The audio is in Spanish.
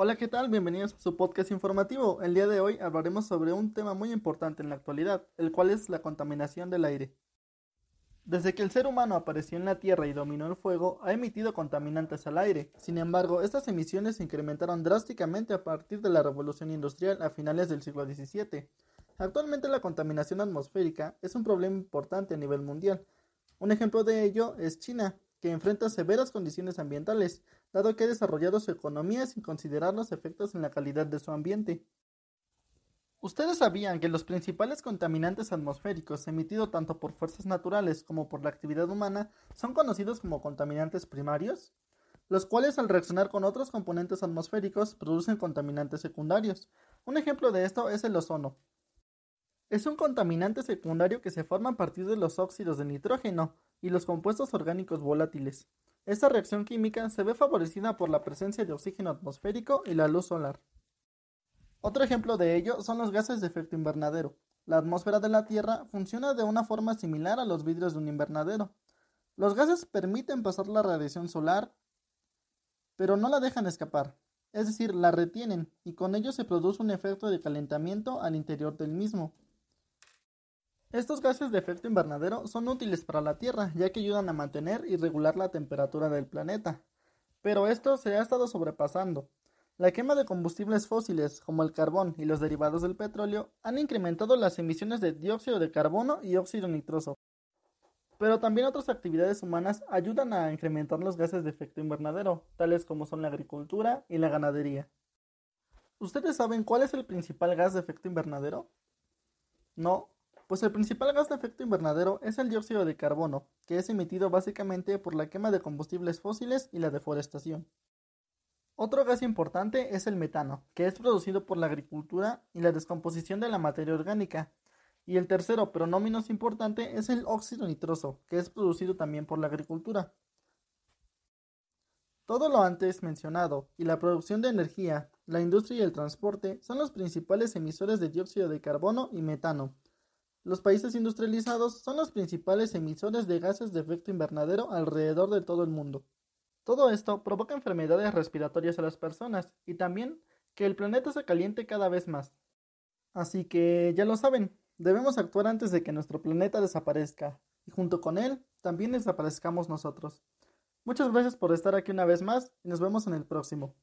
Hola, ¿qué tal? Bienvenidos a su podcast informativo. El día de hoy hablaremos sobre un tema muy importante en la actualidad, el cual es la contaminación del aire. Desde que el ser humano apareció en la Tierra y dominó el fuego, ha emitido contaminantes al aire. Sin embargo, estas emisiones se incrementaron drásticamente a partir de la revolución industrial a finales del siglo XVII. Actualmente la contaminación atmosférica es un problema importante a nivel mundial. Un ejemplo de ello es China, que enfrenta severas condiciones ambientales, dado que ha desarrollado su economía sin considerar los efectos en la calidad de su ambiente. ¿Ustedes sabían que los principales contaminantes atmosféricos emitidos tanto por fuerzas naturales como por la actividad humana son conocidos como contaminantes primarios? Los cuales al reaccionar con otros componentes atmosféricos producen contaminantes secundarios. Un ejemplo de esto es el ozono. Es un contaminante secundario que se forma a partir de los óxidos de nitrógeno y los compuestos orgánicos volátiles. Esta reacción química se ve favorecida por la presencia de oxígeno atmosférico y la luz solar. Otro ejemplo de ello son los gases de efecto invernadero. La atmósfera de la Tierra funciona de una forma similar a los vidrios de un invernadero. Los gases permiten pasar la radiación solar, pero no la dejan escapar, es decir, la retienen, y con ello se produce un efecto de calentamiento al interior del mismo. Estos gases de efecto invernadero son útiles para la Tierra, ya que ayudan a mantener y regular la temperatura del planeta. Pero esto se ha estado sobrepasando. La quema de combustibles fósiles, como el carbón y los derivados del petróleo, han incrementado las emisiones de dióxido de carbono y óxido nitroso. Pero también otras actividades humanas ayudan a incrementar los gases de efecto invernadero, tales como son la agricultura y la ganadería. ¿Ustedes saben cuál es el principal gas de efecto invernadero? No, pues el principal gas de efecto invernadero es el dióxido de carbono, que es emitido básicamente por la quema de combustibles fósiles y la deforestación. Otro gas importante es el metano, que es producido por la agricultura y la descomposición de la materia orgánica. Y el tercero, pero no menos importante, es el óxido nitroso, que es producido también por la agricultura. Todo lo antes mencionado y la producción de energía, la industria y el transporte son los principales emisores de dióxido de carbono y metano, los países industrializados son los principales emisores de gases de efecto invernadero alrededor de todo el mundo. Todo esto provoca enfermedades respiratorias a las personas y también que el planeta se caliente cada vez más. Así que ya lo saben, debemos actuar antes de que nuestro planeta desaparezca y junto con él también desaparezcamos nosotros. Muchas gracias por estar aquí una vez más y nos vemos en el próximo.